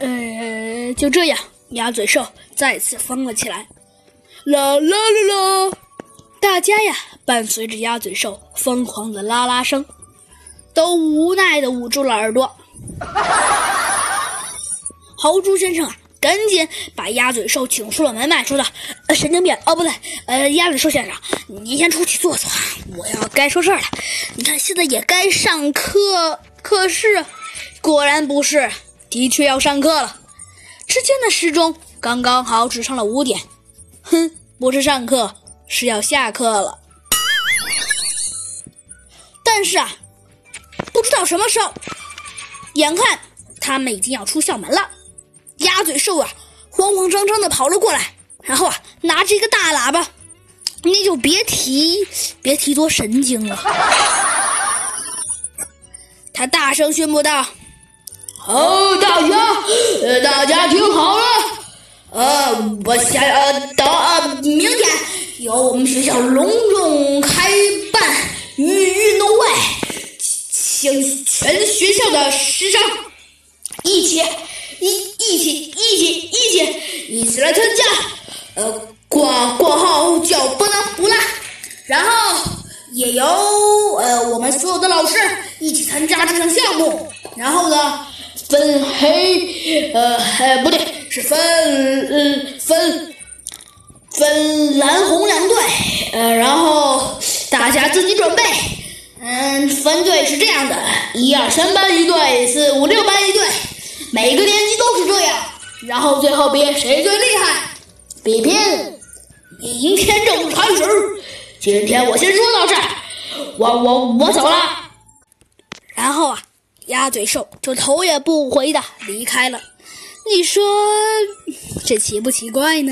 呃，就这样，鸭嘴兽再次疯了起来。啦啦啦啦！大家呀，伴随着鸭嘴兽疯狂的啦啦声，都无奈的捂住了耳朵。豪猪先生啊，赶紧把鸭嘴兽请出了门外，说道：“呃，神经病哦，不对，呃，鸭嘴兽先生，你先出去坐坐，我要该说事儿了。你看，现在也该上课，可是，果然不是，的确要上课了。只见那时钟刚刚好指上了五点，哼，不是上课，是要下课了。但是啊，不知道什么时候，眼看他们已经要出校门了。”鸭嘴兽啊，慌慌张张的跑了过来，然后啊，拿着一个大喇叭，你就别提别提多神经了。他大声宣布道：“哦，大家，呃，大家听好了，呃，我下呃到呃明天。由我们学校隆重开办运运动会，请全学校的师生一起。”一一起一起一起。一起来参加，呃，挂挂号叫不能不辣，然后也由呃我们所有的老师一起参加这项项目，然后呢分黑呃呃不对是分嗯分分蓝红两队，呃然后大家自己准备，嗯分队是这样的，一二三班一队，四五六班一队。每个年级都是这样，然后最后比谁最厉害，比拼。明天正式开始，今天我先说到这儿，我我我走了。然后啊，鸭嘴兽就头也不回的离开了。你说这奇不奇怪呢？